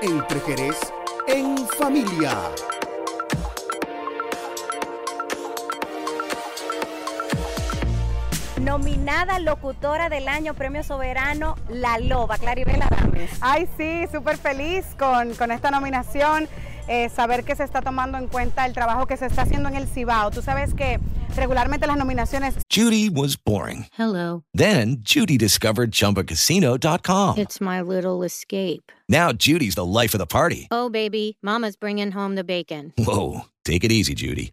Entre Jerez en familia. Nominada locutora del año, premio soberano, La Loba, Claribel Adames. Ay, sí, súper feliz con, con esta nominación. Eh, saber que se está tomando en cuenta el trabajo que se está haciendo en el Cibao. Tú sabes que regularmente las nominaciones. Judy was boring. Hello. Then Judy discovered ChumbaCasino.com. It's my little escape. Now Judy's the life of the party. Oh baby, Mama's bringing home the bacon. Whoa, take it easy, Judy.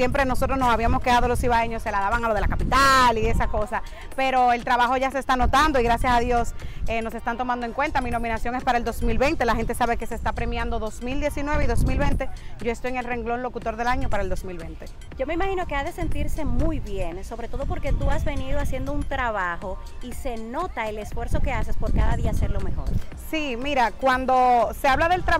Siempre nosotros nos habíamos quedado los ibaeños, se la daban a lo de la capital y esas cosas. Pero el trabajo ya se está notando y gracias a Dios eh, nos están tomando en cuenta. Mi nominación es para el 2020. La gente sabe que se está premiando 2019 y 2020. Yo estoy en el renglón locutor del año para el 2020. Yo me imagino que ha de sentirse muy bien, sobre todo porque tú has venido haciendo un trabajo y se nota el esfuerzo que haces por cada día hacerlo mejor. Sí, mira, cuando se habla del trabajo.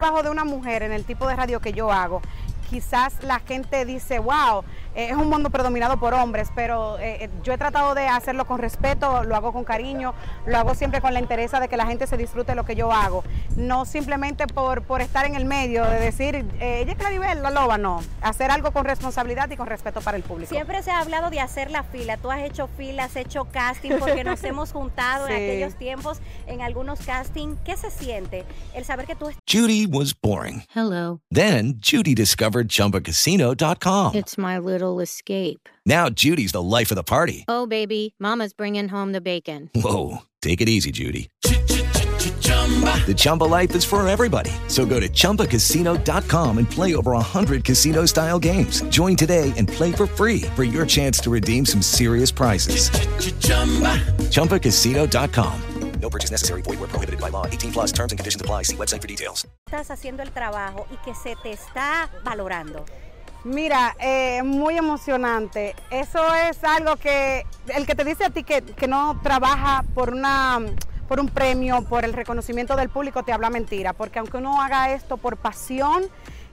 Trabajo de una mujer en el tipo de radio que yo hago. Quizás la gente dice, wow, eh, es un mundo predominado por hombres, pero eh, yo he tratado de hacerlo con respeto, lo hago con cariño, lo hago siempre con la interés de que la gente se disfrute lo que yo hago. No simplemente por, por estar en el medio, de decir, eh, ella es Claribel, la loba, no. Hacer algo con responsabilidad y con respeto para el público. Siempre se ha hablado de hacer la fila. Tú has hecho fila, has hecho casting, porque nos hemos juntado sí. en aquellos tiempos en algunos casting. ¿Qué se siente el saber que tú... Judy was boring. Hello. Then Judy discovered ChumbaCasino.com. It's my little escape. Now Judy's the life of the party. Oh, baby, Mama's bringing home the bacon. Whoa, take it easy, Judy. The Chumba life is for everybody. So go to ChumbaCasino.com and play over 100 casino style games. Join today and play for free for your chance to redeem some serious prizes. ChumbaCasino.com. No purchase necessary. Void where prohibited by law. 18 plus terms and conditions apply. See website for details. Estás haciendo el trabajo y que se te está valorando. Mira, eh, muy emocionante. Eso es algo que el que te dice a ti que, que no trabaja por una por un premio, por el reconocimiento del público, te habla mentira. Porque aunque uno haga esto por pasión,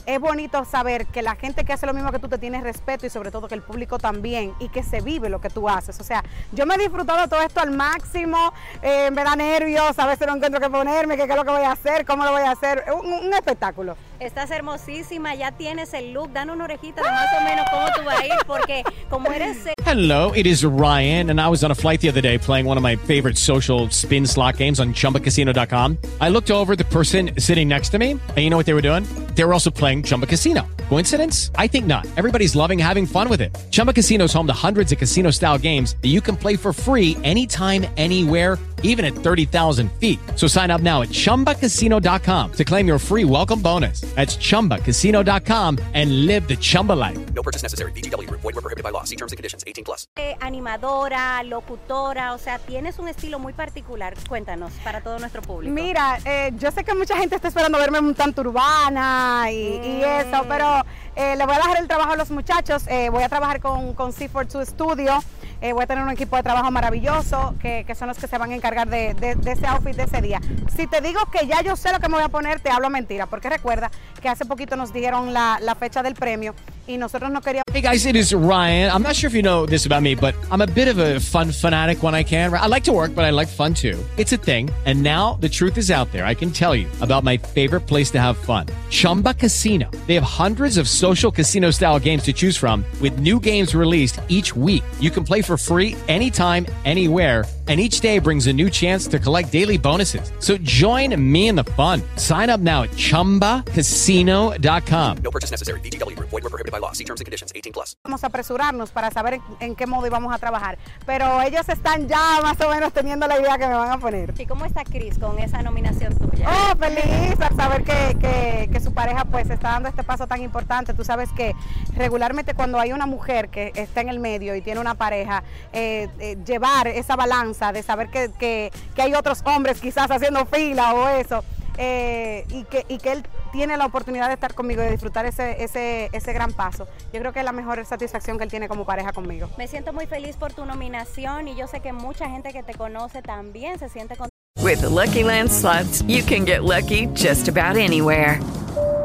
es bonito saber que la gente que hace lo mismo que tú te tiene respeto y sobre todo que el público también y que se vive lo que tú haces. O sea, yo me he disfrutado todo esto al máximo, eh, me da nervios, a veces no encuentro qué ponerme, qué, es lo que voy a hacer, cómo lo voy a hacer. Un, un espectáculo. Estás hermosísima, ya tienes el look, dan una orejita de más o menos cómo tú vas a ir, porque como eres... Eh, Hello, it is Ryan, and I was on a flight the other day playing one of my favorite social spin slot games on ChumbaCasino.com. I looked over the person sitting next to me, and you know what they were doing? They were also playing Chumba Casino. Coincidence? I think not. Everybody's loving having fun with it. Chumba Casino is home to hundreds of casino-style games that you can play for free anytime, anywhere even at 30,000 feet. So sign up now at chumbacasino.com to claim your free welcome bonus. That's chumbacasino.com and live the Chumba life. No purchase necessary. VGW Group. Void were prohibited by law. See terms and conditions. 18 plus. Eh, animadora, locutora, o sea, tienes un estilo muy particular. Cuéntanos para todo nuestro público. Mira, eh, yo sé que mucha gente está esperando verme un tanto urbana y, y eso, pero eh, le voy a dejar el trabajo a los muchachos. Eh, voy a trabajar con, con C42 Studio. Eh, voy a tener un equipo de trabajo maravilloso que, que son los que se van a encargar de, de- de ese outfit de ese día. Si te digo que ya yo sé lo que me voy a poner, te hablo mentira, porque recuerda que hace poquito nos dijeron la, la fecha del premio y nosotros no queríamos... Hey guys, it is Ryan. I'm not sure if you know this about me, but I'm a bit of a fun fanatic when I can. I like to work, but I like fun too. It's a thing. And now the truth is out there. I can tell you about my favorite place to have fun Chumba Casino. They have hundreds of social casino style games to choose from, with new games released each week. You can play for free anytime, anywhere. And each day brings a new chance to collect daily bonuses. So join me in the fun. Sign up now at chumbacasino.com. No purchase necessary. VGW Group. Void were prohibited by law. See terms and conditions. 18 plus. Vamos a apresurarnos para saber en, en qué modo íbamos a trabajar, pero ellos están ya más o menos teniendo la idea que me van a poner. ¿Y cómo está Cris con esa nominación tuya? Oh, feliz al saber que, que- que su pareja pues está dando este paso tan importante. Tú sabes que regularmente cuando hay una mujer que está en el medio y tiene una pareja, eh, eh, llevar esa balanza de saber que, que- que hay otros hombres quizás haciendo fila o eso, eh, y, que, y que él tiene la oportunidad de estar conmigo y de disfrutar ese, ese, ese gran paso. Yo creo que es la mejor satisfacción que él tiene como pareja conmigo. Me siento muy feliz por tu nominación y yo sé que mucha gente que te conoce también se siente con With the Lucky Land slots, you can get lucky just about anywhere.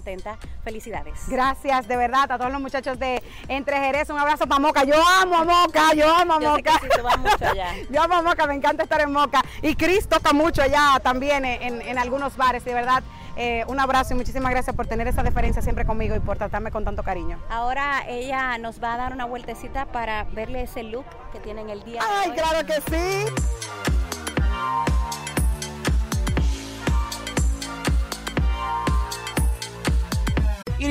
Contenta. Felicidades. Gracias, de verdad, a todos los muchachos de Entre Jerez. Un abrazo para Moca. Yo amo a Moca, yo amo a Yo sé que Moca. sí, tú vas mucho allá. yo amo a Moca, me encanta estar en Moca. Y Cris toca mucho allá también en, en algunos bares. De verdad, eh, un abrazo y muchísimas gracias por tener esa deferencia siempre conmigo y por tratarme con tanto cariño. Ahora ella nos va a dar una vueltecita para verle ese look que tiene en el día. de ¡Ay, hoy. claro que sí!